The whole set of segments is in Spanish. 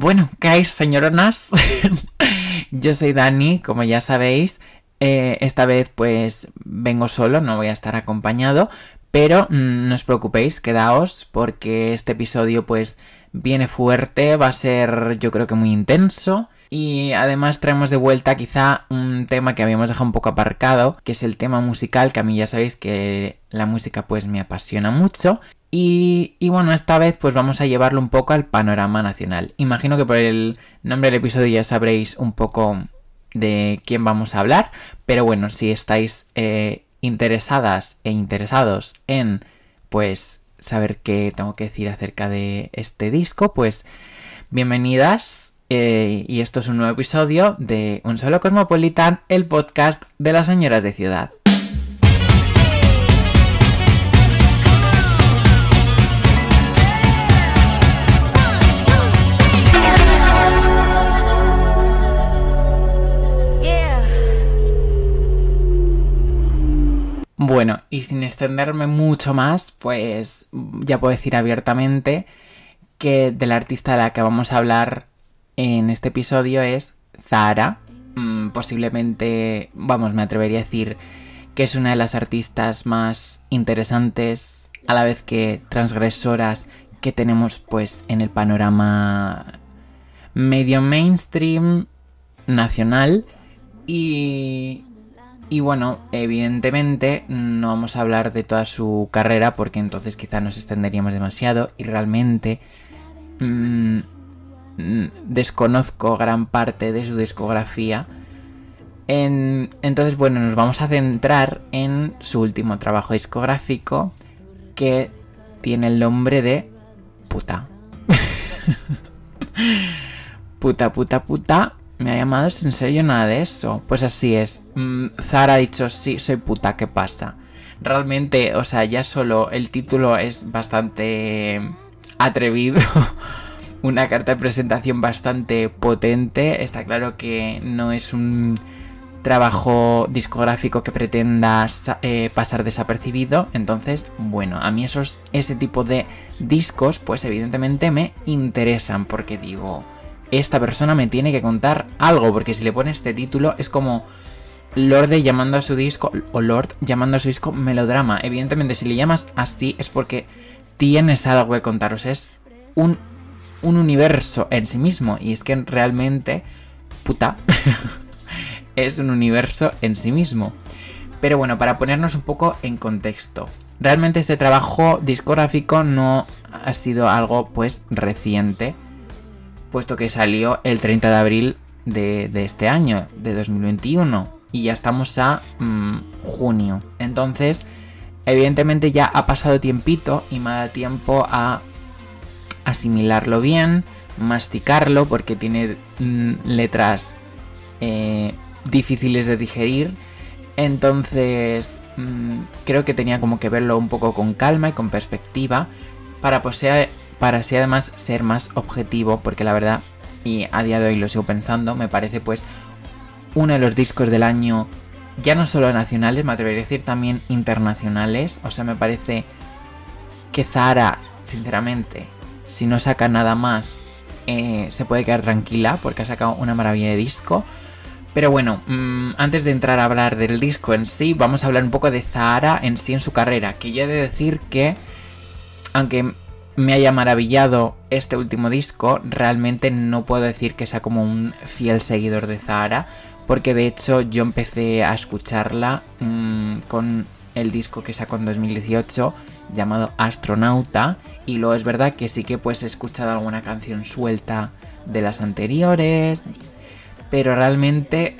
Bueno, ¿qué hay, señoronas? Yo soy Dani, como ya sabéis. Eh, esta vez pues vengo solo, no voy a estar acompañado, pero mm, no os preocupéis, quedaos porque este episodio pues viene fuerte, va a ser yo creo que muy intenso. Y además traemos de vuelta quizá un tema que habíamos dejado un poco aparcado, que es el tema musical, que a mí ya sabéis que la música pues me apasiona mucho. Y, bueno, esta vez pues vamos a llevarlo un poco al panorama nacional. Imagino que por el nombre del episodio ya sabréis un poco de quién vamos a hablar, pero bueno, si estáis eh, interesadas e interesados en pues saber qué tengo que decir acerca de este disco, pues bienvenidas eh, y esto es un nuevo episodio de Un Solo Cosmopolitan, el podcast de las señoras de ciudad. Bueno, y sin extenderme mucho más, pues ya puedo decir abiertamente que de la artista de la que vamos a hablar en este episodio es Zara. Mm, posiblemente, vamos, me atrevería a decir que es una de las artistas más interesantes, a la vez que transgresoras que tenemos pues en el panorama medio mainstream nacional y y bueno, evidentemente no vamos a hablar de toda su carrera porque entonces quizá nos extenderíamos demasiado y realmente mm, desconozco gran parte de su discografía. entonces, bueno, nos vamos a centrar en su último trabajo discográfico que tiene el nombre de puta. puta, puta, puta me ha llamado en serio nada de eso. Pues así es. Mm, Zara ha dicho, sí, soy puta, ¿qué pasa? Realmente, o sea, ya solo el título es bastante atrevido. Una carta de presentación bastante potente. Está claro que no es un trabajo discográfico que pretenda eh, pasar desapercibido. Entonces, bueno, a mí esos, ese tipo de discos, pues evidentemente me interesan porque digo esta persona me tiene que contar algo, porque si le pone este título es como Lorde llamando a su disco, o Lord llamando a su disco melodrama. Evidentemente, si le llamas así es porque tienes algo que contaros, es un, un universo en sí mismo, y es que realmente, puta, es un universo en sí mismo. Pero bueno, para ponernos un poco en contexto. Realmente este trabajo discográfico no ha sido algo pues reciente puesto que salió el 30 de abril de, este año, de 2021, y ya estamos a mm, junio. Entonces, evidentemente ya ha pasado tiempito y me da tiempo a asimilarlo bien, masticarlo, porque tiene mm, letras eh, difíciles de digerir. Entonces, mm, creo que tenía como que verlo un poco con calma y con perspectiva para poseer para así además ser más objetivo, porque la verdad, y a día de hoy lo sigo pensando, me parece pues uno de los discos del año, ya no solo nacionales, me atrevería a decir también internacionales, o sea, me parece que Zara, sinceramente, si no saca nada más, eh, se puede quedar tranquila, porque ha sacado una maravilla de disco. Pero bueno, mm, antes de entrar a hablar del disco en sí, vamos a hablar un poco de Zara en sí en su carrera, que yo he de decir que, aunque me haya maravillado este último disco, realmente no puedo decir que sea como un fiel seguidor de Zahara, porque de hecho yo empecé a escucharla mm, con el disco que sacó en 2018 llamado Astronauta y luego es verdad que sí que pues he escuchado alguna canción suelta de las anteriores, pero realmente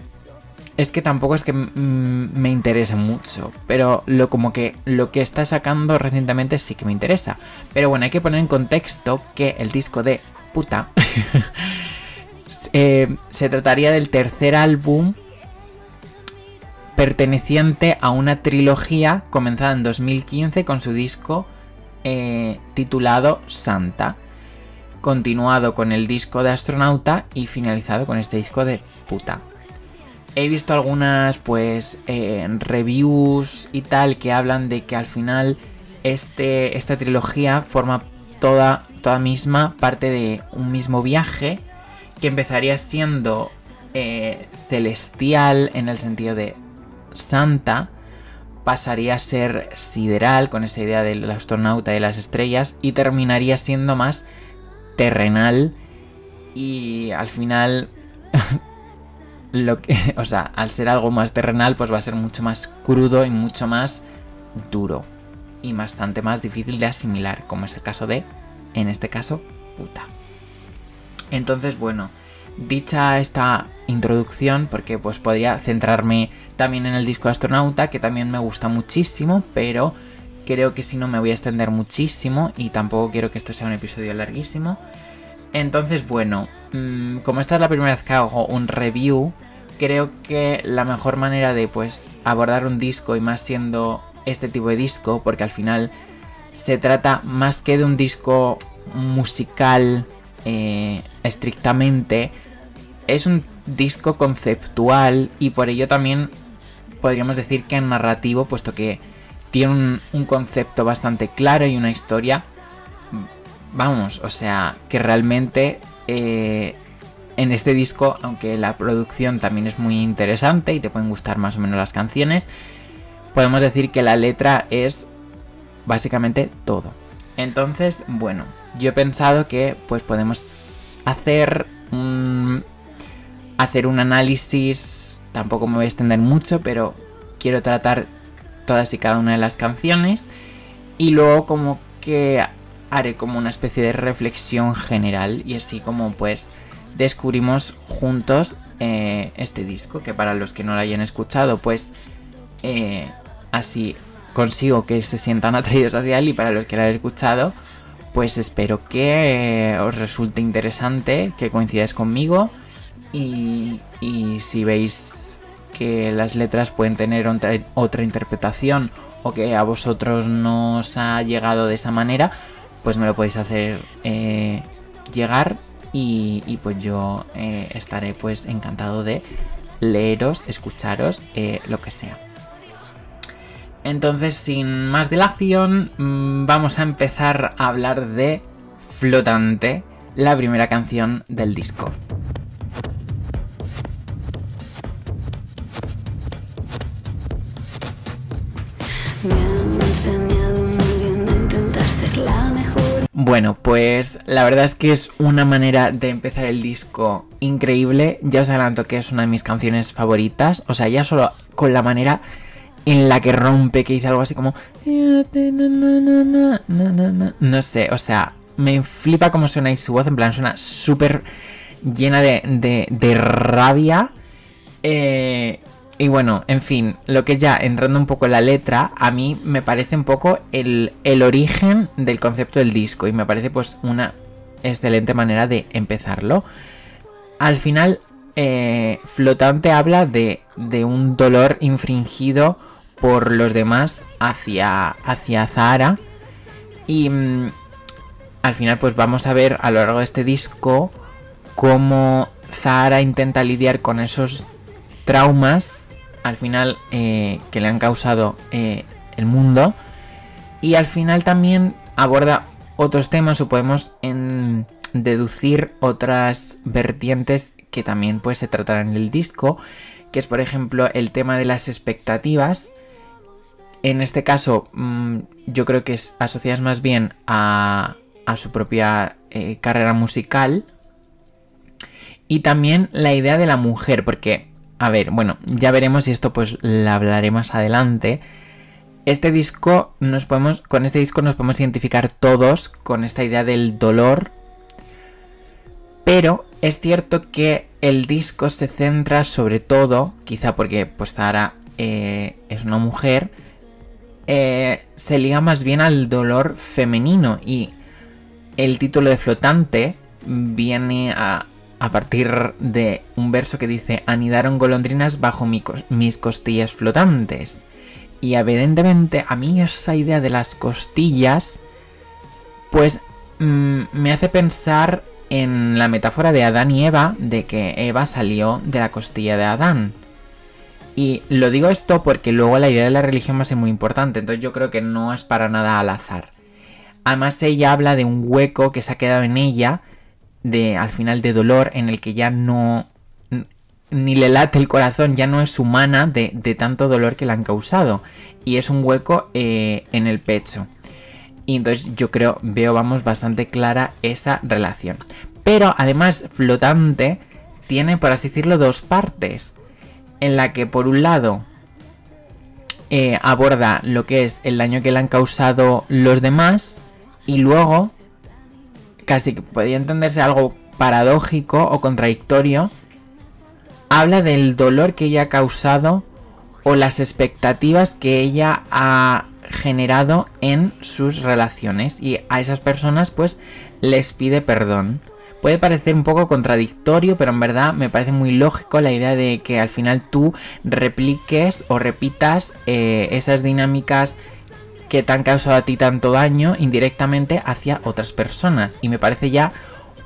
es que tampoco es que me interese mucho, pero lo como que lo que está sacando recientemente sí que me interesa. Pero bueno, hay que poner en contexto que el disco de puta eh, se trataría del tercer álbum perteneciente a una trilogía comenzada en 2015 con su disco eh, titulado Santa, continuado con el disco de astronauta y finalizado con este disco de puta he visto algunas pues eh, reviews y tal que hablan de que al final este, esta trilogía forma toda toda misma parte de un mismo viaje que empezaría siendo eh, celestial en el sentido de santa, pasaría a ser sideral con esa idea del astronauta y las estrellas y terminaría siendo más terrenal y al final lo que, o sea, al ser algo más terrenal pues va a ser mucho más crudo y mucho más duro y bastante más difícil de asimilar, como es el caso de, en este caso, puta. Entonces, bueno, dicha esta introducción, porque pues podría centrarme también en el disco astronauta, que también me gusta muchísimo, pero creo que si no me voy a extender muchísimo y tampoco quiero que esto sea un episodio larguísimo. Entonces, bueno, mm, como esta es la primera vez que hago un review, creo que la mejor manera de pues abordar un disco y más siendo este tipo de disco, porque al final se trata más que de un disco musical eh, estrictamente, es un disco conceptual y por ello también podríamos decir que narrativo, puesto que tiene un, concepto bastante claro y una historia, vamos, o sea, que realmente eh, en este disco, aunque la producción también es muy interesante y te pueden gustar más o menos las canciones, podemos decir que la letra es básicamente todo. Entonces, bueno, yo he pensado que pues podemos hacer un hacer un análisis, tampoco me voy a extender mucho, pero quiero tratar todas y cada una de las canciones y luego como que haré como una especie de reflexión general y así como pues descubrimos juntos eh, este disco que para los que no lo hayan escuchado pues eh, así consigo que se sientan atraídos hacia él y para los que lo hayan escuchado pues espero que os resulte interesante, que coincidáis conmigo y, si veis que las letras pueden tener otra, interpretación o que a vosotros no os ha llegado de esa manera, pues me lo podéis hacer eh, llegar y, pues yo eh, estaré pues encantado de leeros, escucharos, eh, lo que sea. Entonces, sin más dilación, mm, vamos a empezar a hablar de Flotante, la primera canción del disco. Bueno, pues la verdad es que es una manera de empezar el disco increíble. Ya os adelanto que es una de mis canciones favoritas. O sea, ya solo con la manera en la que rompe, que dice algo así como... No sé, o sea, me flipa cómo suena su voz, en plan suena súper llena de, de, rabia. Eh, y bueno, en fin, lo que ya entrando un poco en la letra, a mí me parece un poco el, el origen del concepto del disco y me parece pues una excelente manera de empezarlo. Al final, eh, Flotante habla de, de un dolor infringido por los demás hacia, hacia Zahara. Y mm, al final pues vamos a ver a lo largo de este disco cómo Zahara intenta lidiar con esos traumas al final eh, que le han causado eh, el mundo. Y al final también aborda otros temas o podemos deducir otras vertientes que también pues se tratarán en el disco. Que es por ejemplo el tema de las expectativas en este caso, mm, yo creo que es asociadas más bien a, su propia eh, carrera musical. Y también la idea de la mujer, porque, a ver, bueno, ya veremos y esto pues la hablaré más adelante. Este disco nos podemos, con este disco nos podemos identificar todos con esta idea del dolor. Pero es cierto que el disco se centra sobre todo, quizá porque pues Zara eh, es una mujer, eh, se liga más bien al dolor femenino y el título de flotante viene a, partir de un verso que dice anidaron golondrinas bajo mis costillas flotantes. Y evidentemente a mí esa idea de las costillas pues mm, me hace pensar en la metáfora de Adán y Eva de que Eva salió de la costilla de Adán. Y lo digo esto porque luego la idea de la religión va a ser muy importante, entonces yo creo que no es para nada al azar. Además ella habla de un hueco que se ha quedado en ella, de al final de dolor, en el que ya no ni le late el corazón, ya no es humana de, tanto dolor que le han causado. Y es un hueco eh, en el pecho. Y entonces yo creo, veo, vamos, bastante clara esa relación. Pero además, flotante tiene, por así decirlo, dos partes. En la que por un lado eh, aborda lo que es el daño que le han causado los demás. Y luego, casi que podría entenderse algo paradójico o contradictorio habla del dolor que ella ha causado o las expectativas que ella ha generado en sus relaciones y a esas personas pues les pide perdón. Puede parecer un poco contradictorio, pero en verdad me parece muy lógico la idea de que al final tú repliques o repitas eh, esas dinámicas que te han causado a ti tanto daño indirectamente hacia otras personas. Y me parece ya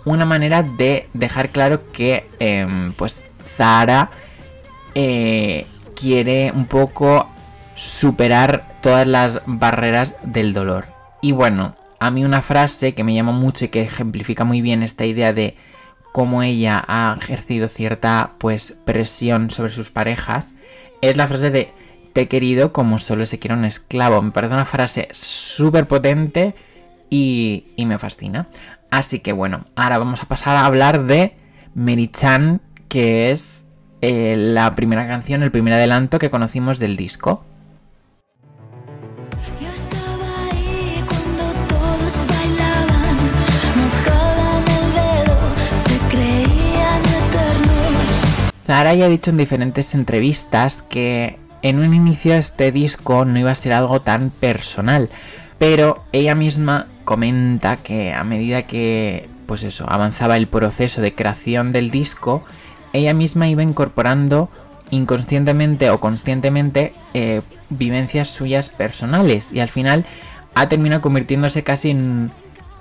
una manera de dejar claro que em, pues Zara eh, quiere un poco superar todas las barreras del dolor. Y bueno, a mí una frase que me llama mucho y que ejemplifica muy bien esta idea de cómo ella ha ejercido cierta pues presión sobre sus parejas es la frase de te he querido como solo se quiere un esclavo. Me parece una frase súper potente y, y, me fascina. Así que bueno, ahora vamos a pasar a hablar de Meri-chan que es eh, la primera canción, el primer adelanto que conocimos del disco. Zara ya ha dicho en diferentes entrevistas que en un inicio este disco no iba a ser algo tan personal, pero ella misma comenta que a medida que pues eso, avanzaba el proceso de creación del disco, ella misma iba incorporando inconscientemente o conscientemente eh, vivencias suyas personales y al final ha terminado convirtiéndose casi en,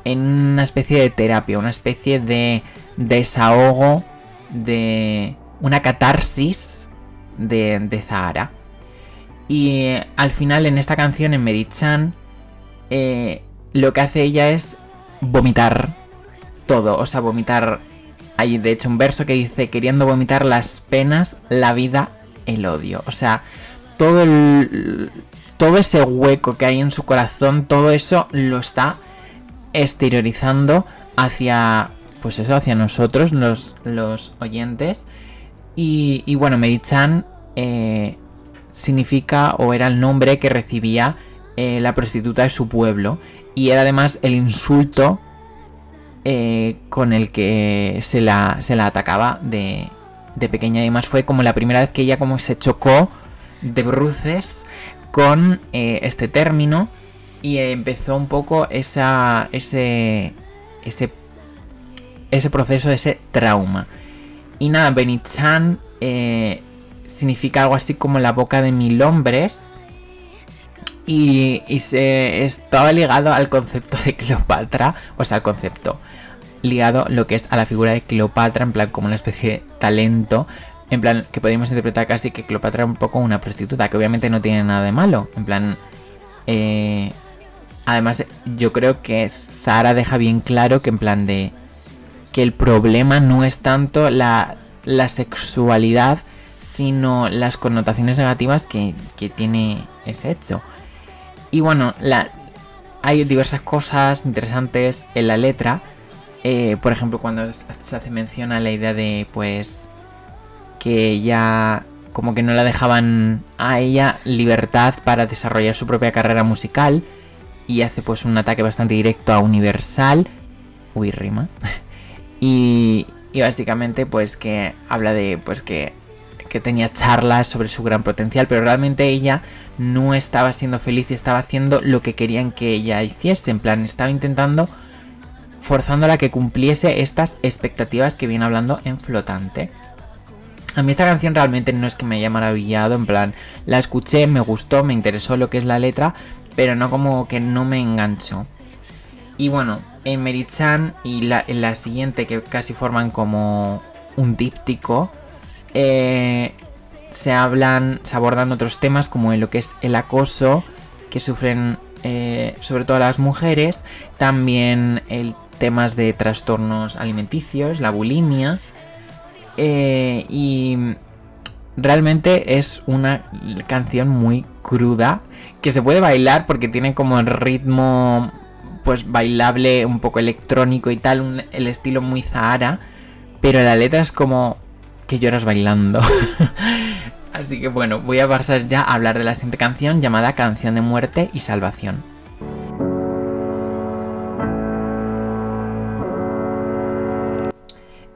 una especie de terapia, una especie de desahogo, de una catarsis de, de Zahara. Y al final en esta canción, en Merichan, eh, lo que hace ella es vomitar todo, o sea, vomitar hay de hecho un verso que dice, queriendo vomitar las penas, la vida, el odio. O sea, todo el, todo ese hueco que hay en su corazón, todo eso lo está exteriorizando hacia, pues eso, hacia nosotros, los, los oyentes. Y, y bueno, Mary-chan eh, significa o era el nombre que recibía eh, la prostituta de su pueblo. Y era además el insulto eh, con el que se la, se la atacaba de, de, pequeña. Y además fue como la primera vez que ella como se chocó de bruces con eh, este término y empezó un poco esa, ese, ese, ese proceso, ese trauma. Y nada, Benichan eh, significa algo así como la boca de mil hombres. Y, y, se estaba ligado al concepto de Cleopatra, o sea, al concepto, ligado lo que es a la figura de Cleopatra, en plan como una especie de talento, en plan que podríamos interpretar casi que Cleopatra es un poco una prostituta, que obviamente no tiene nada de malo, en plan... Eh, además, yo creo que Zara deja bien claro que en plan de... que el problema no es tanto la, la sexualidad, sino las connotaciones negativas que, que tiene ese hecho. Y bueno, hay diversas cosas interesantes en la letra. Eh, por ejemplo, cuando se hace mención a la idea de, pues, que ella, como que no la dejaban a ella libertad para desarrollar su propia carrera musical y hace pues un ataque bastante directo a Universal. Uy, rima. y, y básicamente pues que habla de pues que, que tenía charlas sobre su gran potencial, pero realmente ella no estaba siendo feliz y estaba haciendo lo que querían que ella hiciese. En plan, estaba intentando forzándola a que cumpliese estas expectativas que viene hablando en flotante. A mí esta canción realmente no es que me haya maravillado, en plan, la escuché, me gustó, me interesó lo que es la letra, pero no como que no me enganchó. Y bueno, en Merichan y la, en la siguiente, que casi forman como un díptico, eh, se hablan, se abordan otros temas como lo que es el acoso que sufren eh, sobre todo las mujeres, también el temas de trastornos alimenticios, la bulimia, eh, y realmente es una canción muy cruda que se puede bailar porque tiene como el ritmo pues bailable, un poco electrónico y tal, el estilo muy Zahara, pero la letra es como que lloras bailando. Así que bueno, voy a pasar ya a hablar de la siguiente canción llamada Canción de Muerte y Salvación.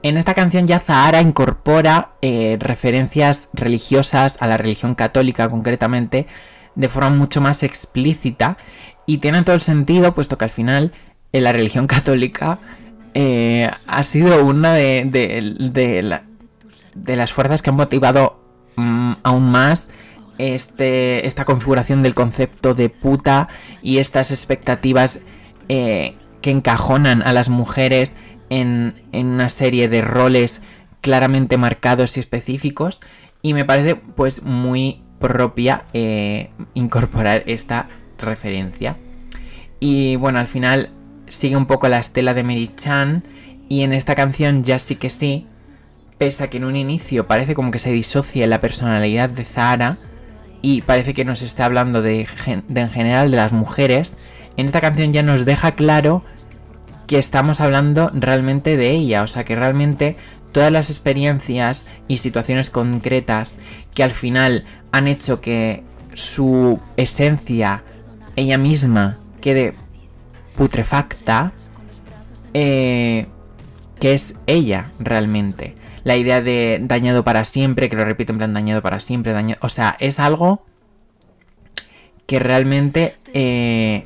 En esta canción ya Zahara incorpora eh, referencias religiosas a la religión católica concretamente de forma mucho más explícita y tiene todo el sentido puesto que al final en la religión católica eh, ha sido una de, de, las fuerzas que han motivado mm, aún más este, esta configuración del concepto de puta y estas expectativas eh, que encajonan a las mujeres en, una serie de roles claramente marcados y específicos y me parece pues muy propia eh, incorporar esta referencia. Y bueno, al final sigue un poco la estela de Mary Chan y en esta canción ya sí que sí, pese a que en un inicio parece como que se disocia la personalidad de Zara y parece que nos está hablando de en general de las mujeres, en esta canción ya nos deja claro que estamos hablando realmente de ella, o sea que realmente todas las experiencias y situaciones concretas que al final han hecho que su esencia, ella misma, quede putrefacta, eh, que es ella realmente. La idea de dañado para siempre, que lo repito en plan dañado para siempre, dañado, o sea, es algo que realmente eh,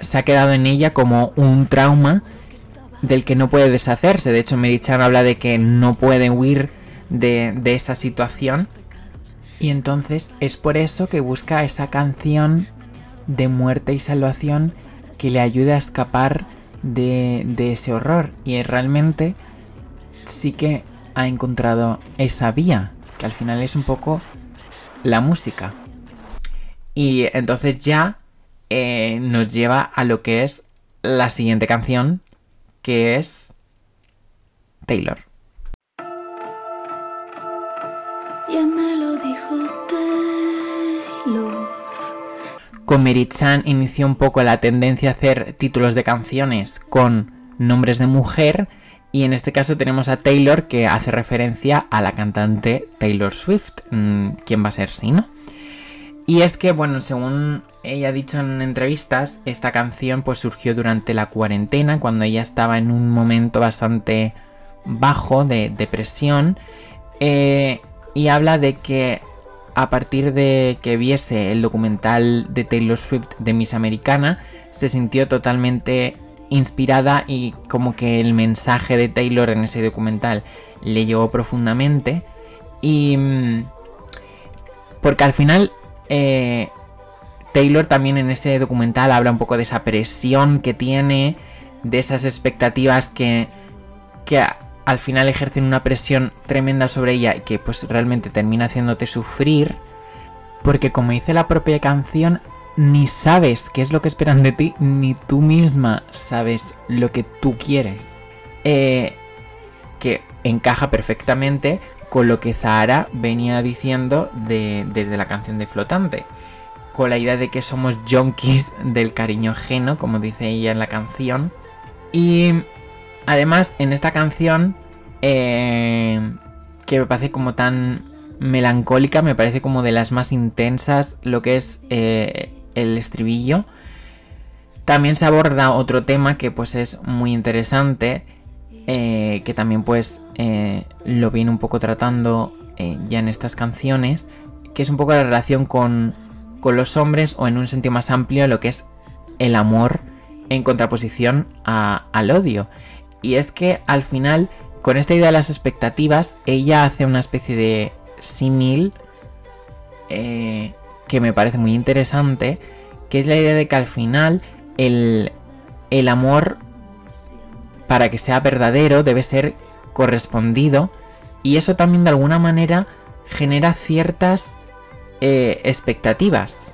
se ha quedado en ella como un trauma del que no puede deshacerse. De hecho, Merichan habla de que no puede huir de, esa situación. Y entonces es por eso que busca esa canción de muerte y salvación que le ayude a escapar de, de ese horror. Y realmente sí que ha encontrado esa vía, que al final es un poco la música. Y entonces ya eh, nos lleva a lo que es la siguiente canción, que es Taylor. Ya me lo dijo Taylor. Con Merit-chan inició un poco la tendencia a hacer títulos de canciones con nombres de mujer. Y en este caso tenemos a Taylor que hace referencia a la cantante Taylor Swift. Mm, ¿Quién va a ser si no? Y es que, bueno, según ella ha dicho en entrevistas, esta canción pues surgió durante la cuarentena, cuando ella estaba en un momento bastante bajo de depresión. Eh, y habla de que a partir de que viese el documental de Taylor Swift de Miss Americana, se sintió totalmente inspirada y como que el mensaje de Taylor en ese documental le llegó profundamente. Y... Mm, porque al final eh, Taylor también en este documental habla un poco de esa presión que tiene, de esas expectativas que, que al final ejercen una presión tremenda sobre ella y que pues realmente termina haciéndote sufrir. Porque como dice la propia canción, ni sabes qué es lo que esperan de ti, ni tú misma sabes lo que tú quieres. Eh, que encaja perfectamente con lo que Zahara venía diciendo desde la canción de Flotante. Con la idea de que somos junkies del cariño ajeno, como dice ella en la canción. Y además en esta canción, eh, que me parece como tan melancólica, me parece como de las más intensas lo que es eh, el estribillo. También se aborda otro tema que pues es muy interesante eh, que también pues eh, lo viene un poco tratando eh, ya en estas canciones, que es un poco la relación con, con, los hombres o en un sentido más amplio lo que es el amor en contraposición al odio. Y es que al final, con esta idea de las expectativas, ella hace una especie de símil que me parece muy interesante, que es la idea de que al final el, el amor para que sea verdadero debe ser correspondido y eso también de alguna manera genera ciertas eh, expectativas.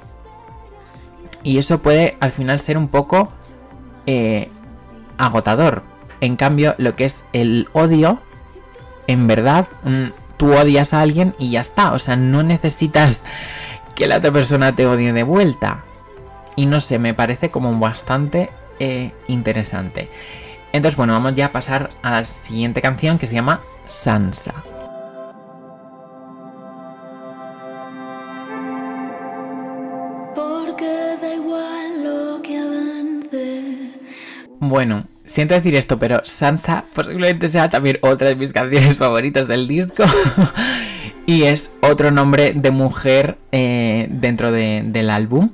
Y eso puede al final ser un poco eh, agotador. En cambio, lo que es el odio, en verdad, mm, tú odias a alguien y ya está. O sea, no necesitas que la otra persona te odie de vuelta. Y no sé, me parece como bastante eh, interesante. Entonces, bueno, vamos ya a pasar a la siguiente canción que se llama Sansa. Porque da igual lo que avance. Bueno, siento decir esto, pero Sansa posiblemente sea también otra de mis canciones favoritas del disco. y es otro nombre de mujer eh, dentro del álbum.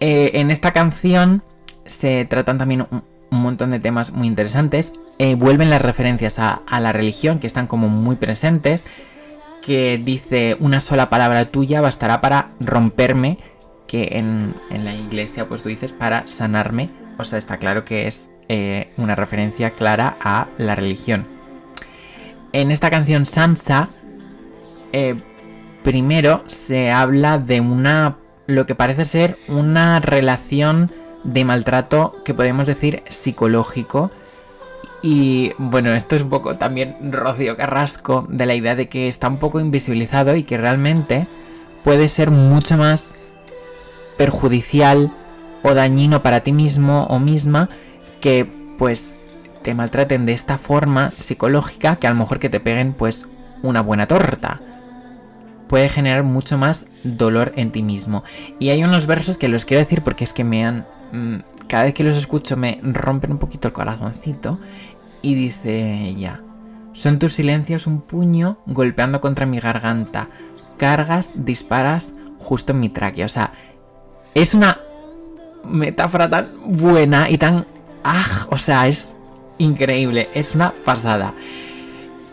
Eh, en esta canción se tratan también un, montón de temas muy interesantes. Eh, vuelven las referencias a, la religión, que están como muy presentes. Que dice una sola palabra tuya bastará para romperme. Que en, la iglesia, pues tú dices, para sanarme. O sea, está claro que es una referencia clara a la religión. En esta canción Sansa, eh, primero se habla de una. lo que parece ser una relación de maltrato que podemos decir psicológico. Y bueno, esto es un poco también Rocío Carrasco de la idea de que está un poco invisibilizado y que realmente puede ser mucho más perjudicial o dañino para ti mismo o misma que pues te maltraten de esta forma psicológica que a lo mejor que te peguen pues una buena torta. Puede generar mucho más dolor en ti mismo. Y hay unos versos que los quiero decir porque es que me han Mm, cada vez que los escucho me rompen un poquito el corazoncito. Y dice ella, son tus silencios un puño golpeando contra mi garganta. Cargas, disparas justo en mi tráquea. O sea, es una metáfora tan buena y tan... ¡Ah! O sea, es increíble. Es una pasada.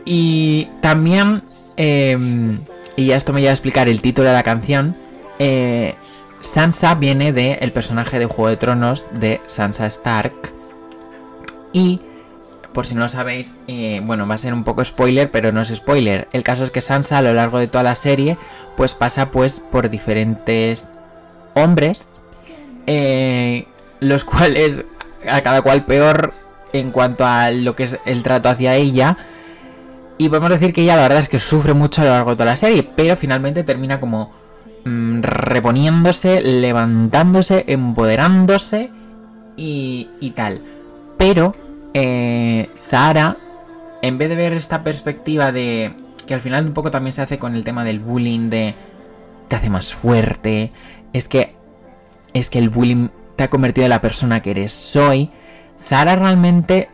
Y también... Em, y ya esto me lleva a explicar el título de la canción. Eh, Sansa viene del personaje de Juego de Tronos de Sansa Stark. Y, por si no lo sabéis, eh, bueno, va a ser un poco spoiler, pero no es spoiler. El caso es que Sansa a lo largo de toda la serie, pues pasa pues por diferentes hombres, eh, los cuales a cada cual peor en cuanto a lo que es el trato hacia ella. Y podemos decir que ella la verdad es que sufre mucho a lo largo de toda la serie, pero finalmente termina como Mm, reponiéndose, levantándose, empoderándose y, y tal. Pero eh, Zara, en vez de ver esta perspectiva de que al final un poco también se hace con el tema del bullying de te hace más fuerte, es que es que el bullying te ha convertido en la persona que eres soy. Zara realmente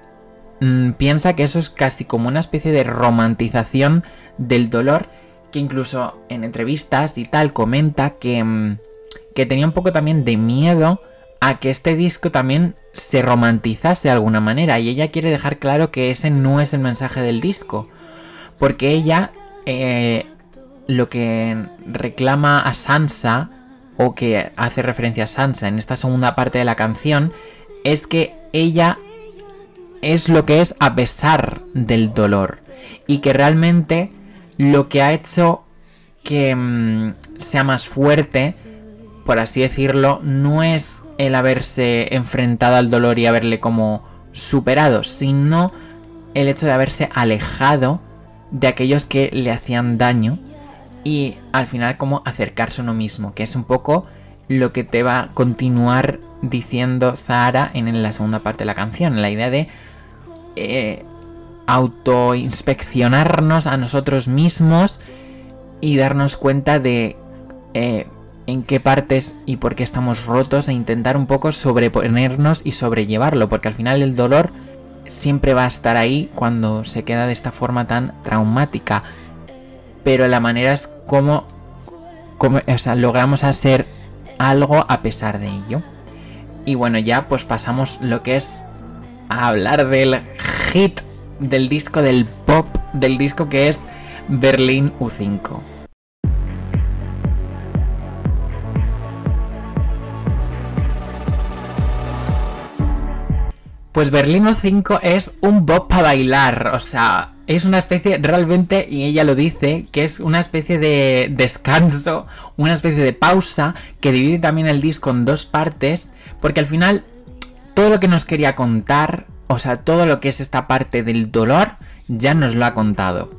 mm, piensa que eso es casi como una especie de romantización del dolor que incluso en entrevistas y tal comenta que, mm, que tenía un poco también de miedo a que este disco también se romantizase de alguna manera y ella quiere dejar claro que ese no es el mensaje del disco porque ella eh, lo que reclama a Sansa o que hace referencia a Sansa en esta segunda parte de la canción es que ella es lo que es a pesar del dolor. Y que realmente lo que ha hecho que mm, sea más fuerte, por así decirlo, no es el haberse enfrentado al dolor y haberle como superado, sino el hecho de haberse alejado de aquellos que le hacían daño y al final como acercarse a uno mismo, que es un poco lo que te va a continuar diciendo Zahara en la segunda parte de la canción, la idea de eh, autoinspeccionarnos a nosotros mismos y darnos cuenta de eh, en qué partes y por qué estamos rotos e intentar un poco sobreponernos y sobrellevarlo, porque al final el dolor siempre va a estar ahí cuando se queda de esta forma tan traumática. Pero la manera es como, como o sea, logramos hacer algo a pesar de ello. Y bueno, ya pues pasamos lo que es a hablar del hit del disco del pop, del disco que es Berlín U5. Pues Berlín U5 es un pop para bailar, o sea, es una especie, realmente, y ella lo dice, que es una especie de descanso, una especie de pausa que divide también el disco en dos partes, porque al final todo lo que nos quería contar, o sea, todo lo que es esta parte del dolor, ya nos lo ha contado.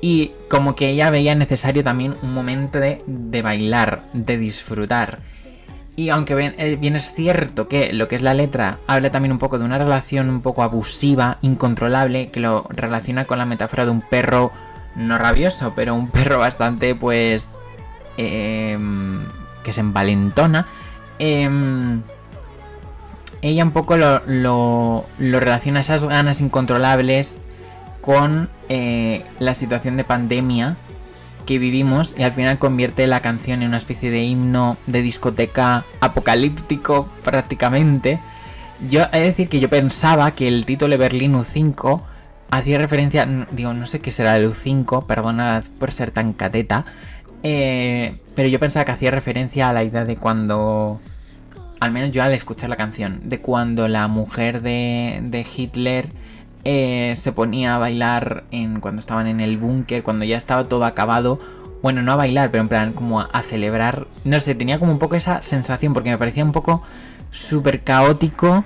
Y como que ella veía necesario también un momento de, de bailar, de disfrutar. Y aunque eh, bien, es cierto que lo que es la letra habla también un poco de una relación un poco abusiva, incontrolable, que lo relaciona con la metáfora de un perro no rabioso, pero un perro bastante pues... Em, que se envalentona. Em, ella un poco lo, lo, relaciona esas ganas incontrolables con eh, la situación de pandemia que vivimos y al final convierte la canción en una especie de himno de discoteca apocalíptico prácticamente. Yo he de decir que yo pensaba que el título de Berlín U5 hacía referencia, digo, no sé qué será el U5, perdona por ser tan cateta, eh, pero yo pensaba que hacía referencia a la idea de cuando, al menos yo al escuchar la canción, de cuando la mujer de, de Hitler eh, se ponía a bailar en, cuando estaban en el búnker, cuando ya estaba todo acabado. Bueno, no a bailar, pero en plan como a, celebrar. No sé, tenía como un poco esa sensación porque me parecía un poco súper caótico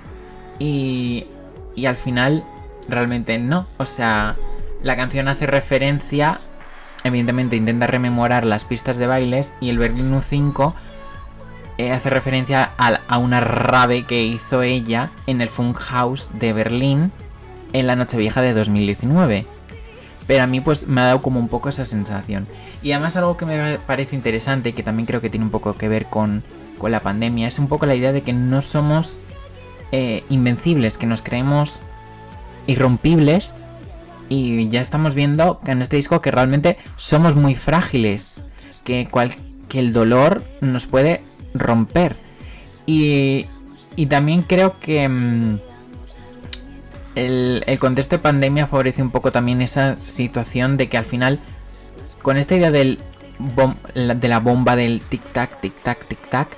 y, y al final realmente no. O sea, la canción hace referencia, evidentemente intenta rememorar las pistas de bailes y el Berlin U5 eh, hace referencia a, una rave que hizo ella en el Funkhaus de Berlín en la Nochevieja de 2019. Pero a mí pues me ha dado como un poco esa sensación. Y además algo que me parece interesante, que también creo que tiene un poco que ver con, con la pandemia, es un poco la idea de que no somos eh, invencibles, que nos creemos irrompibles. Y ya estamos viendo que en este disco que realmente somos muy frágiles. Que, cual, que el dolor nos puede romper. Y, y también creo que... Mm, el, contexto de pandemia favorece un poco también esa situación de que al final, con esta idea del de la bomba del tic-tac, tic-tac, tic-tac,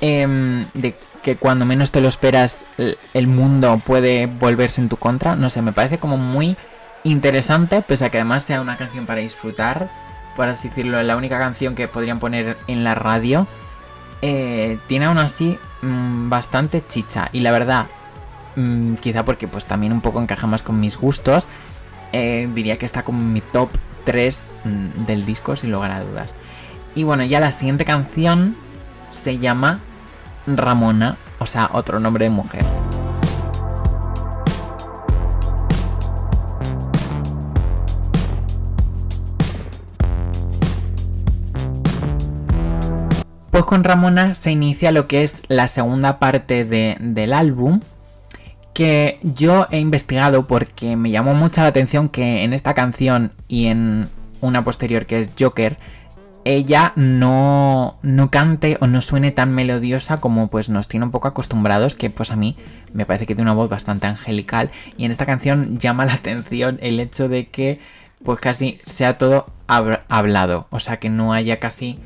em, de que cuando menos te lo esperas el mundo puede volverse en tu contra, no sé, me parece como muy interesante, pese a que además sea una canción para disfrutar, por así decirlo, la única canción que podrían poner en la radio, eh, tiene aún así mm, bastante chicha. Y la verdad, Mm, quizá porque pues también un poco encaja más con mis gustos, eh, diría que está como mi top 3 mm, del disco sin lugar a dudas. Y bueno, ya la siguiente canción se llama Ramona, o sea, otro nombre de mujer. Pues con Ramona se inicia lo que es la segunda parte del álbum, que yo he investigado porque me llamó mucha la atención que en esta canción y en una posterior que es Joker, ella no, no cante o no suene tan melodiosa como pues nos tiene un poco acostumbrados, que pues a mí me parece que tiene una voz bastante angelical. Y en esta canción llama la atención el hecho de que pues casi sea todo hablado, o sea que no haya casi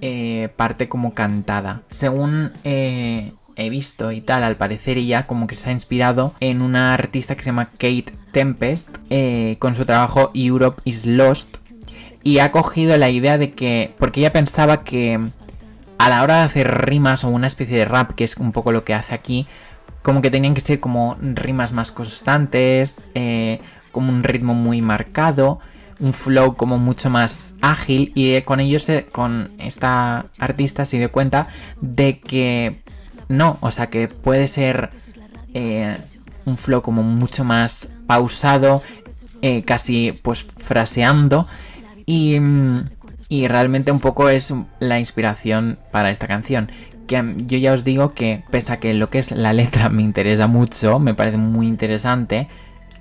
eh, parte como cantada. Según eh, he visto y tal, al parecer ella como que se ha inspirado en una artista que se llama Kate Tempest eh, con su trabajo Europe is Lost y ha cogido la idea de que, porque ella pensaba que a la hora de hacer rimas o una especie de rap, que es un poco lo que hace aquí, como que tenían que ser como rimas más constantes, como un ritmo muy marcado, un flow como mucho más ágil y con ellos, con esta artista se dio cuenta de que no, o sea que puede ser eh, un flow como mucho más pausado, eh, casi pues fraseando y, y realmente un poco es la inspiración para esta canción. Que yo ya os digo que pese a que lo que es la letra me interesa mucho, me parece muy interesante,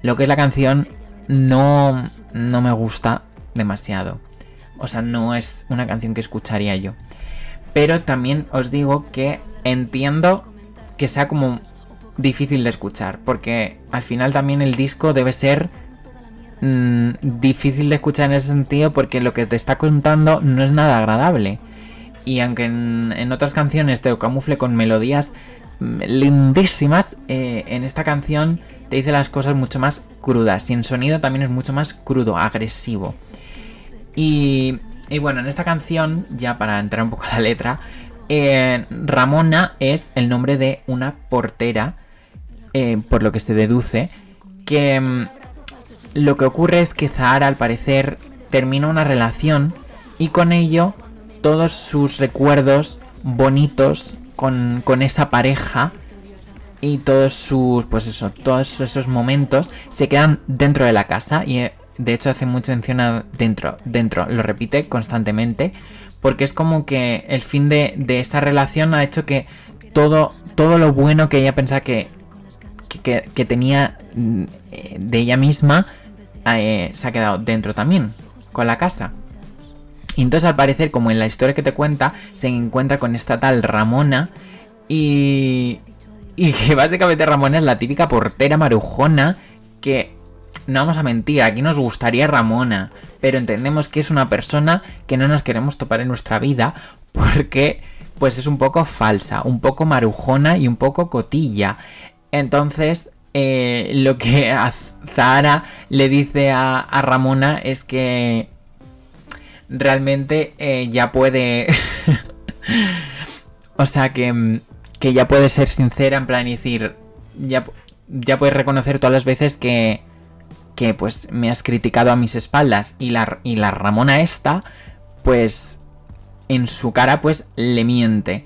lo que es la canción no, no me gusta demasiado. O sea, no es una canción que escucharía yo. Pero también os digo que entiendo que sea como difícil de escuchar, porque al final también el disco debe ser mm, difícil de escuchar en ese sentido porque lo que te está contando no es nada agradable. Y aunque en, otras canciones te camufle con melodías mm, lindísimas, eh, en esta canción te dice las cosas mucho más crudas. Y en sonido también es mucho más crudo, agresivo. Y, y bueno, en esta canción, ya para entrar un poco a la letra, eh, Ramona es el nombre de una portera, eh, por lo que se deduce, que mm, lo que ocurre es que Zahara al parecer termina una relación y con ello todos sus recuerdos bonitos con, con esa pareja y todos sus, pues eso, todos esos momentos se quedan dentro de la casa y eh, de hecho hace mucha mención a dentro, dentro, lo repite constantemente porque es como que el fin de, de esa relación ha hecho que todo, todo lo bueno que ella pensaba que, que, tenía mm, de ella misma eh, se ha quedado dentro también, con la casa. Y entonces al parecer, como en la historia que te cuenta, se encuentra con esta tal Ramona y... Y que básicamente Ramona es la típica portera marujona que no vamos a mentir, aquí nos gustaría Ramona, pero entendemos que es una persona que no nos queremos topar en nuestra vida porque pues es un poco falsa, un poco marujona y un poco cotilla. Entonces, eh, lo que a Zahara le dice a, Ramona es que realmente eh, ya puede... o sea, que, que ya puede ser sincera en plan y decir, ya, ya puedes reconocer todas las veces que que pues me has criticado a mis espaldas y la, y la Ramona esta, pues en su cara pues le miente.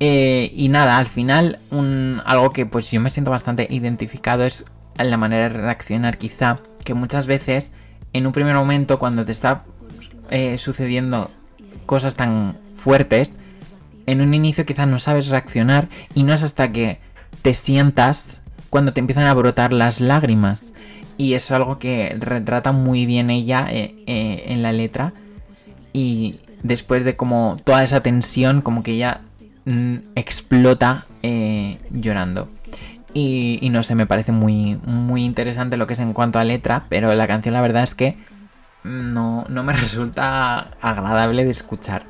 Eh, y nada, al final un, algo que pues yo me siento bastante identificado es la manera de reaccionar quizá, que muchas veces en un primer momento cuando te está eh, sucediendo cosas tan fuertes, en un inicio quizá no sabes reaccionar y no es hasta que te sientas cuando te empiezan a brotar las lágrimas. Y es algo que retrata muy bien ella eh, eh, en la letra. Y después de como toda esa tensión, como que ella mm, explota eh, llorando. Y, no sé, me parece muy, muy interesante lo que es en cuanto a letra, pero la canción la verdad es que no, no me resulta agradable de escuchar.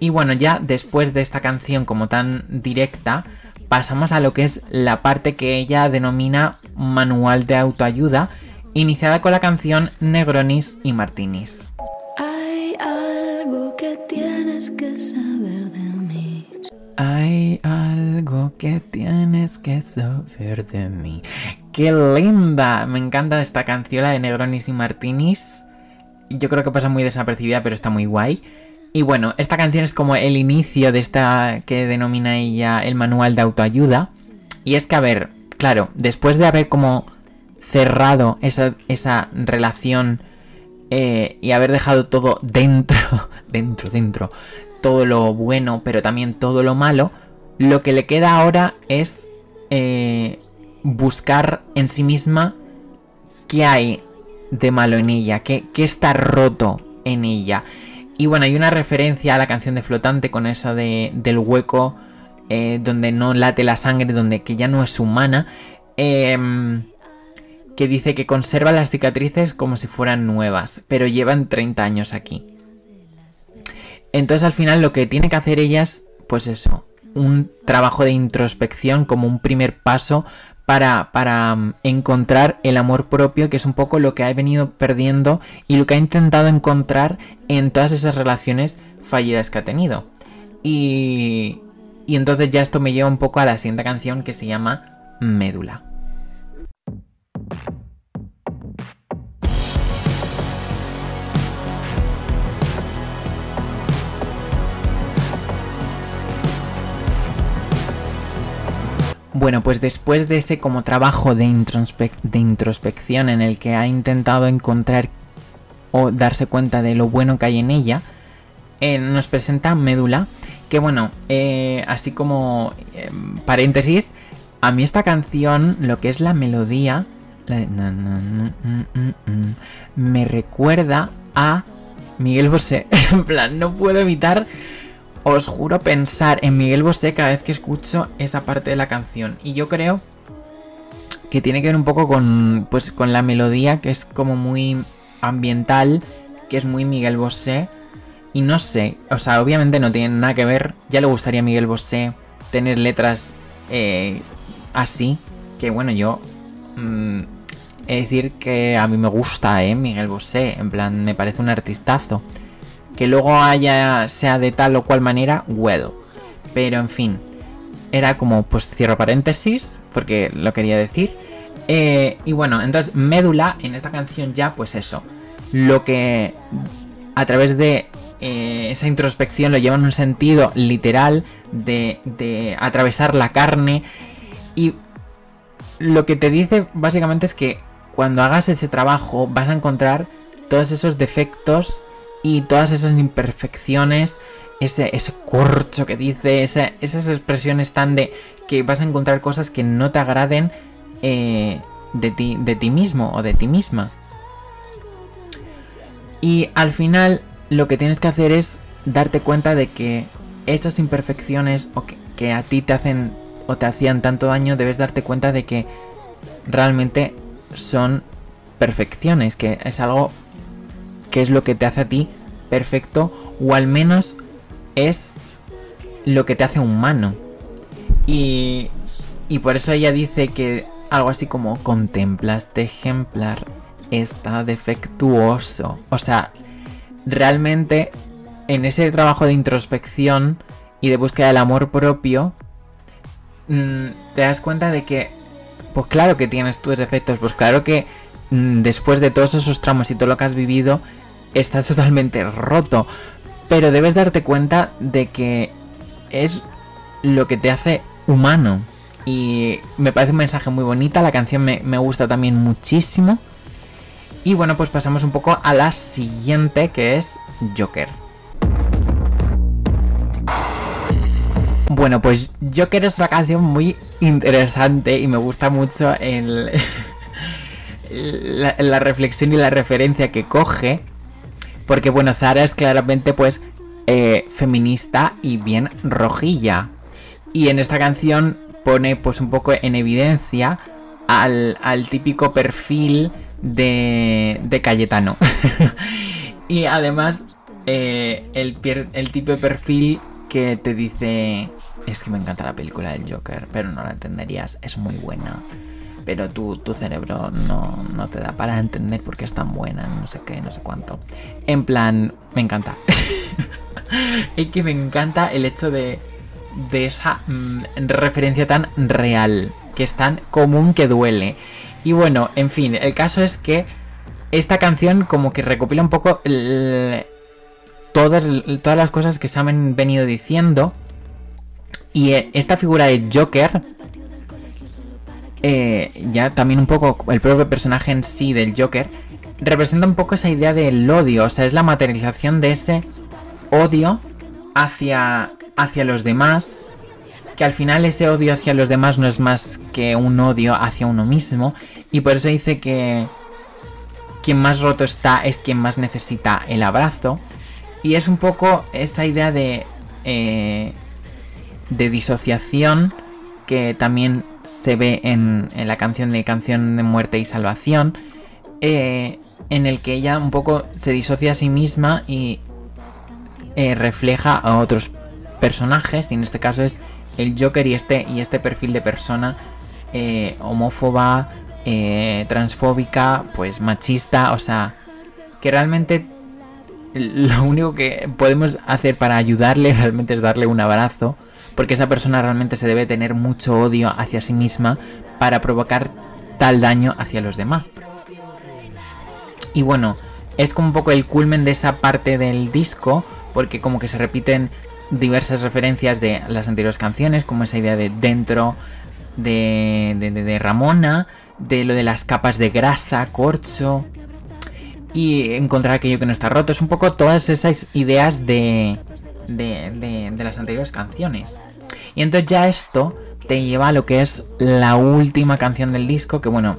Y bueno, ya después de esta canción como tan directa, pasamos a lo que es la parte que ella denomina manual de autoayuda, iniciada con la canción Negronis y Martinis. Hay algo que tienes que saber de mí. Hay algo que tienes que saber de mí. ¡Qué linda! Me encanta esta canción, la de Negronis y Martinis. Yo creo que pasa muy desapercibida, pero está muy guay. Y bueno, esta canción es como el inicio de esta que denomina ella el manual de autoayuda. Y es que, a ver, claro, después de haber como cerrado esa, esa relación eh, y haber dejado todo dentro, dentro, dentro, todo lo bueno, pero también todo lo malo, lo que le queda ahora es eh, buscar en sí misma qué hay de malo en ella, qué, qué está roto en ella. Y bueno, hay una referencia a la canción de Flotante con esa de, del hueco eh, donde no late la sangre, donde que ya no es humana. Em, que dice que conserva las cicatrices como si fueran nuevas, pero llevan 30 años aquí. Entonces al final lo que tiene que hacer ella es, pues eso, un trabajo de introspección como un primer paso para, mm, encontrar el amor propio, que es un poco lo que ha venido perdiendo y lo que ha intentado encontrar en todas esas relaciones fallidas que ha tenido. Y, y entonces ya esto me lleva un poco a la siguiente canción que se llama Médula. Bueno, pues después de ese como trabajo de, introspección en el que ha intentado encontrar o darse cuenta de lo bueno que hay en ella, eh, nos presenta Médula, que bueno, eh, así como em, paréntesis, a mí esta canción, lo que es la melodía, me recuerda a Miguel Bosé. en plan, no puedo evitar os juro pensar en Miguel Bosé cada vez que escucho esa parte de la canción. Y yo creo que tiene que ver un poco con, pues, con la melodía, que es como muy ambiental, que es muy Miguel Bosé. Y no sé, o sea, obviamente no tiene nada que ver. Ya le gustaría a Miguel Bosé tener letras eh, así. Que bueno, yo mm, decir que a mí me gusta, ¿eh? Miguel Bosé, en plan, me parece un artistazo. Que luego haya, sea de tal o cual manera, well. Pero en fin, era como, pues cierro paréntesis, porque lo quería decir. Eh, y bueno, entonces Médula en esta canción ya, pues eso. Lo que a través de eh, esa introspección lo lleva en un sentido literal de, de atravesar la carne. Y lo que te dice básicamente es que cuando hagas ese trabajo vas a encontrar todos esos defectos y todas esas imperfecciones, ese, ese corcho que dice, esas expresiones tan de que vas a encontrar cosas que no te agraden eh, de, ti, de ti mismo o de ti misma. Y al final lo que tienes que hacer es darte cuenta de que esas imperfecciones o que, que a ti te hacen o te hacían tanto daño, debes darte cuenta de que realmente son perfecciones, que es algo que es lo que te hace a ti perfecto o al menos es lo que te hace humano. Y, y por eso ella dice que algo así como contempla este ejemplar, está defectuoso. O sea, realmente en ese trabajo de introspección y de búsqueda del amor propio, mm, te das cuenta de que pues claro que tienes tus defectos, pues claro que después de todos esos tramos y todo lo que has vivido, estás totalmente roto. Pero debes darte cuenta de que es lo que te hace humano. Y me parece un mensaje muy bonita, la canción me, me gusta también muchísimo. Y bueno, pues pasamos un poco a la siguiente, que es Joker. Bueno, pues Joker es una canción muy interesante y me gusta mucho el, la, reflexión y la referencia que coge. Porque bueno, Zara es claramente pues eh, feminista y bien rojilla. Y en esta canción pone pues un poco en evidencia al, típico perfil de, de Cayetano. y además eh, el, el tipo de perfil que te dice es que me encanta la película del Joker, pero no la entenderías, es muy buena. Pero tu, tu cerebro no, no te da para entender por qué es tan buena, no sé qué, no sé cuánto. En plan, me encanta. es que me encanta el hecho de, de esa mm, referencia tan real, que es tan común que duele. Y bueno, en fin, el caso es que esta canción como que recopila un poco todas, todas las cosas que se han venido diciendo y eh, esta figura de Joker, eh, ya también un poco el propio personaje en sí del Joker, representa un poco esa idea del odio, o sea, es la materialización de ese odio hacia, hacia los demás, que al final ese odio hacia los demás no es más que un odio hacia uno mismo, y por eso dice que quien más roto está es quien más necesita el abrazo, y es un poco esta idea de... Eh, de disociación que también se ve en, la canción de Canción de Muerte y Salvación, eh, en el que ella un poco se disocia a sí misma y eh, refleja a otros personajes, y en este caso es el Joker y este, y este perfil de persona eh, homófoba, transfóbica, pues machista, o sea, que realmente lo único que podemos hacer para ayudarle realmente es darle un abrazo porque esa persona realmente se debe tener mucho odio hacia sí misma para provocar tal daño hacia los demás. Y bueno, es como un poco el culmen de esa parte del disco, porque como que se repiten diversas referencias de las anteriores canciones, como esa idea de dentro de, de, Ramona, de lo de las capas de grasa, corcho, y encontrar aquello que no está roto. Es un poco todas esas ideas de, de, las anteriores canciones. Y entonces ya esto te lleva a lo que es la última canción del disco, que bueno,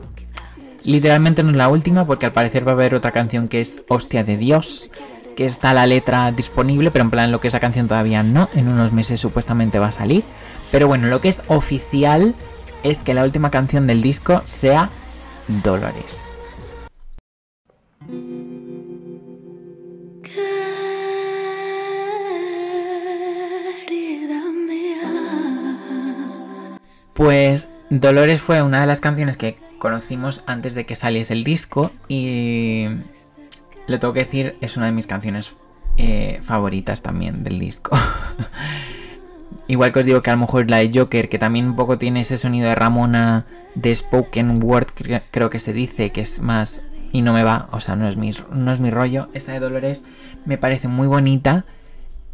literalmente no es la última porque al parecer va a haber otra canción que es Hostia de Dios, que está la letra disponible, pero en plan lo que es canción todavía no, en unos meses supuestamente va a salir. Pero bueno, lo que es oficial es que la última canción del disco sea Dolores. Pues Dolores fue una de las canciones que conocimos antes de que saliese el disco y le tengo que decir, es una de mis canciones eh, favoritas también del disco. Igual que os digo que a lo mejor la de Joker, que también un poco tiene ese sonido de Ramona de Spoken Word, creo que se dice, que es más... Y no me va, o sea, no es mi, no es mi rollo. Esta de Dolores me parece muy bonita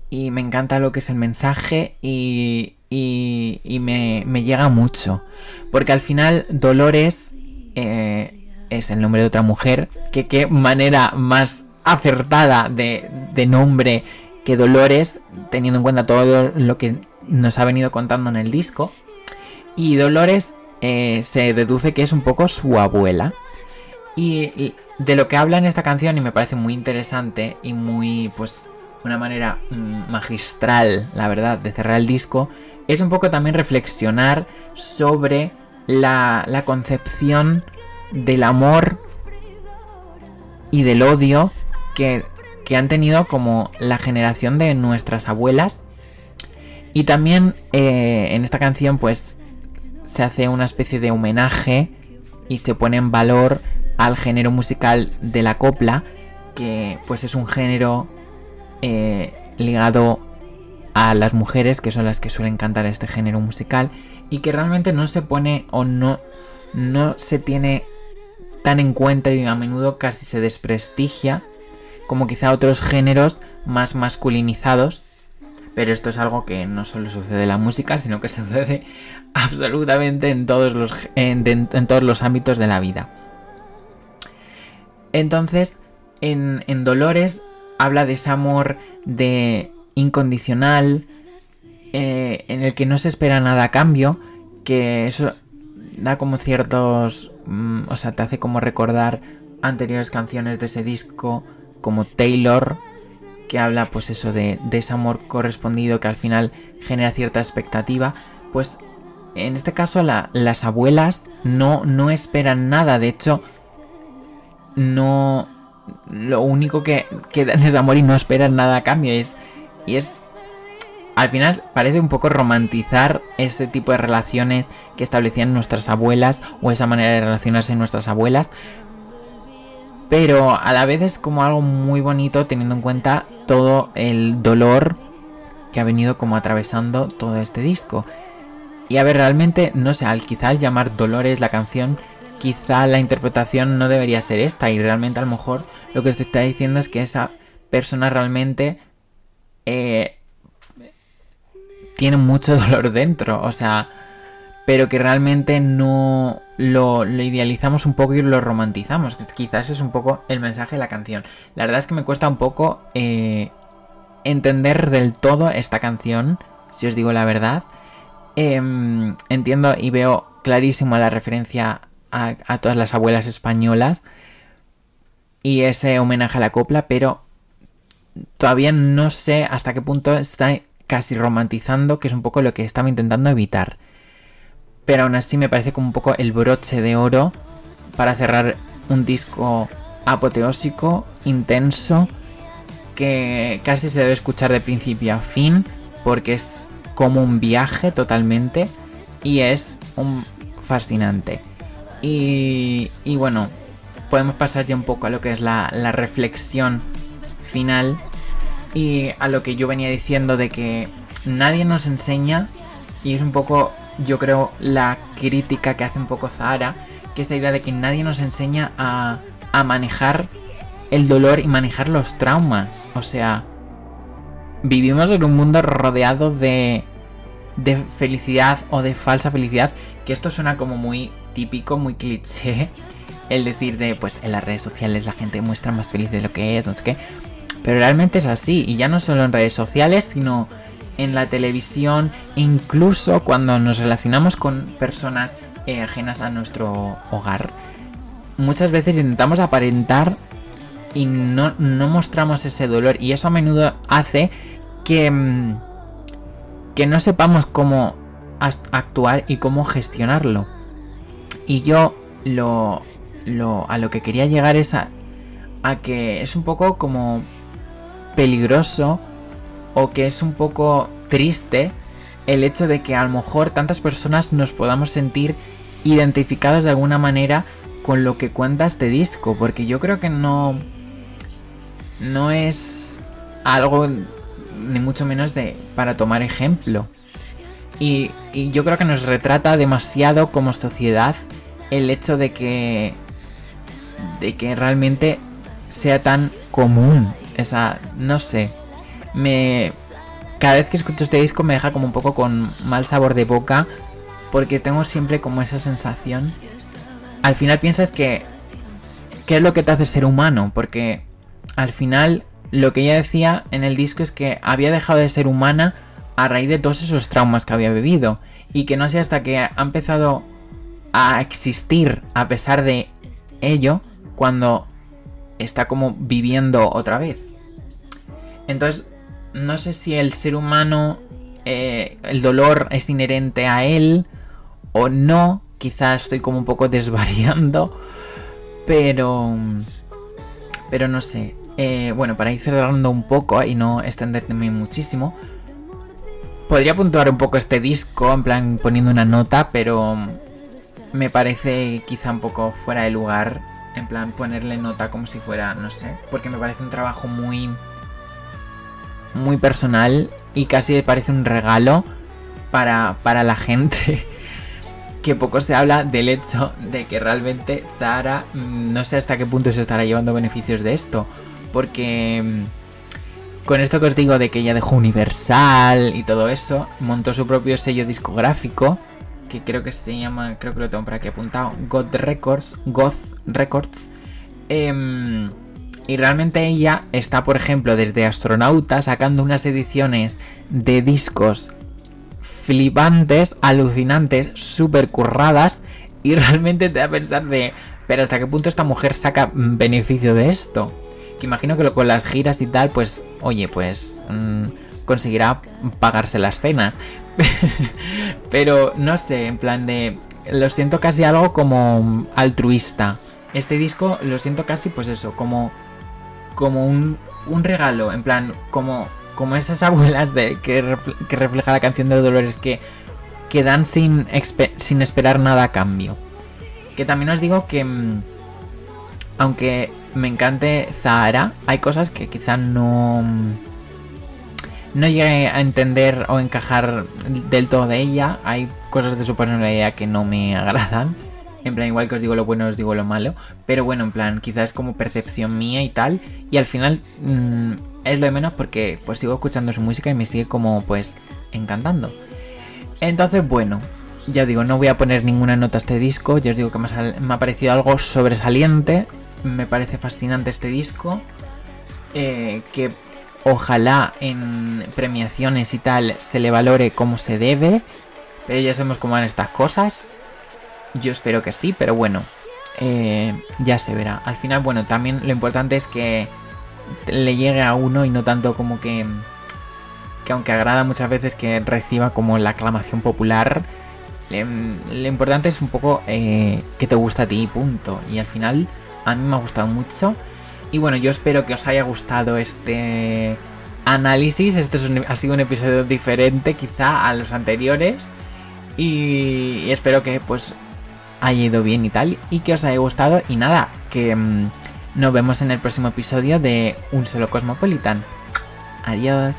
y me encanta lo que es el mensaje y, y, me, me, llega mucho. Porque al final Dolores eh, es el nombre de otra mujer, que qué manera más acertada de, de nombre que Dolores, teniendo en cuenta todo lo que nos ha venido contando en el disco. Y Dolores eh, se deduce que es un poco su abuela. Y de lo que habla en esta canción, y me parece muy interesante y muy, pues, una manera mm, magistral, la verdad, de cerrar el disco, es un poco también reflexionar sobre la, la concepción del amor y del odio que, que han tenido como la generación de nuestras abuelas. Y también eh, en esta canción pues se hace una especie de homenaje y se pone en valor al género musical de la copla, que pues es un género eh, ligado a las mujeres, que son las que suelen cantar este género musical, y que realmente no se pone o no, no se tiene tan en cuenta y a menudo casi se desprestigia, como quizá otros géneros más masculinizados, pero esto es algo que no solo sucede en la música, sino que sucede absolutamente en todos los, en, todos los ámbitos de la vida. Entonces, en, Dolores habla de ese amor de incondicional, eh, en el que no se espera nada a cambio, que eso da como ciertos... Mm, o sea, te hace como recordar anteriores canciones de ese disco, como Taylor, que habla pues eso de, ese amor correspondido que al final genera cierta expectativa, pues en este caso las abuelas no, no esperan nada, de hecho no... Lo único que, que dan es amor y no esperan nada a cambio. Es, y es al final parece un poco romantizar ese tipo de relaciones que establecían nuestras abuelas o esa manera de relacionarse nuestras abuelas. Pero a la vez es como algo muy bonito teniendo en cuenta todo el dolor que ha venido como atravesando todo este disco. Y a ver, realmente, no sé, al quizá al llamar Dolores la canción, quizá la interpretación no debería ser esta. Y realmente a lo mejor lo que se está diciendo es que esa persona realmente eh, tiene mucho dolor dentro. O sea, pero que realmente no lo, idealizamos un poco y lo romantizamos. Quizás es un poco el mensaje de la canción. La verdad es que me cuesta un poco eh, entender del todo esta canción, si os digo la verdad. Em, entiendo y veo clarísimo la referencia a, todas las abuelas españolas y ese homenaje a la copla, pero todavía no sé hasta qué punto está casi romantizando, que es un poco lo que estaba intentando evitar pero aún así me parece como un poco el broche de oro para cerrar un disco apoteósico, intenso, que casi se debe escuchar de principio a fin, porque es como un viaje totalmente y es un fascinante. Y, bueno, podemos pasar ya un poco a lo que es la, la reflexión final y a lo que yo venía diciendo de que nadie nos enseña y es un poco yo creo, la crítica que hace un poco Zahara, que es la idea de que nadie nos enseña a, a manejar el dolor y manejar los traumas. O sea, vivimos en un mundo rodeado de, de felicidad o de falsa felicidad, que esto suena como muy típico, muy cliché, el decir de, pues en las redes sociales la gente muestra más feliz de lo que es, no sé qué. Pero realmente es así, y ya no solo en redes sociales, sino en la televisión, incluso cuando nos relacionamos con personas eh, ajenas a nuestro hogar. Muchas veces intentamos aparentar y no, mostramos ese dolor y eso a menudo hace que, mm, que no sepamos cómo actuar y cómo gestionarlo. Y yo lo, lo, a lo que quería llegar es a, a que es un poco como peligroso o que es un poco triste el hecho de que a lo mejor tantas personas nos podamos sentir identificados de alguna manera con lo que cuenta este disco, porque yo creo que no no es algo ni mucho menos de para tomar ejemplo. Y, y, yo creo que nos retrata demasiado como sociedad el hecho de que de que realmente sea tan común. Esa no sé. Me cada vez que escucho este disco me deja como un poco con mal sabor de boca porque tengo siempre como esa sensación. Al final piensas que qué es lo que te hace ser humano porque al final lo que ella decía en el disco es que había dejado de ser humana a raíz de todos esos traumas que había vivido y que no sé hasta que ha empezado a existir a pesar de ello cuando está como viviendo otra vez. Entonces, no sé si el ser humano, eh, el dolor es inherente a él o no. Quizás estoy como un poco desvariando. Pero... Pero no sé. Eh, bueno, para ir cerrando un poco y no extenderme muchísimo. Podría puntuar un poco este disco, en plan poniendo una nota, pero me parece quizá un poco fuera de lugar en plan ponerle nota como si fuera, no sé, porque me parece un trabajo muy muy personal y casi parece un regalo para, para la gente que poco se habla del hecho de que realmente Zara mm, no sé hasta qué punto se estará llevando beneficios de esto, porque mm, con esto que os digo de que ella dejó Universal y todo eso, montó su propio sello discográfico que creo que se llama, creo que lo tengo por aquí apuntado, God Records, Goth Records. Em, y realmente ella está, por ejemplo, desde Astronauta sacando unas ediciones de discos flipantes, alucinantes, súper curradas. Y realmente te da a pensar de, pero hasta qué punto esta mujer saca beneficio de esto. Que imagino que con las giras y tal, pues, oye, pues... Mm, conseguirá pagarse las cenas. Pero no sé, en plan de... Lo siento casi algo como altruista. Este disco lo siento casi pues eso, como... Como un, un regalo, en plan, como, como esas abuelas de, que, refleja la canción de Dolores que, que dan sin, sin esperar nada a cambio. Que también os digo que, mm, aunque me encante Zahara, hay cosas que quizá no no llegué a entender o encajar del todo de ella. Hay cosas de su personalidad que no me agradan. En plan, igual que os digo lo bueno, os digo lo malo. Pero bueno, en plan, quizás como percepción mía y tal. Y al final mm, es lo de menos porque pues sigo escuchando su música y me sigue como pues encantando. Entonces, bueno, ya digo, no voy a poner ninguna nota a este disco. Ya os digo que me ha, parecido algo sobresaliente. Me parece fascinante este disco. Eh, que Ojalá en premiaciones y tal se le valore como se debe. Pero ya sabemos cómo van estas cosas. Yo espero que sí, pero bueno. Eh, ya se verá. Al final, bueno, también lo importante es que le llegue a uno y no tanto como que... Que aunque agrada muchas veces que reciba como la aclamación popular, lo importante es un poco eh, que te gusta a ti, punto. Y al final, a mí me ha gustado mucho. Y bueno, yo espero que os haya gustado este análisis. Este ha sido un episodio diferente quizá a los anteriores. Y, espero que pues haya ido bien y tal. Y que os haya gustado. Y nada, que mm, nos vemos en el próximo episodio de Un Solo Cosmopolitan. Adiós.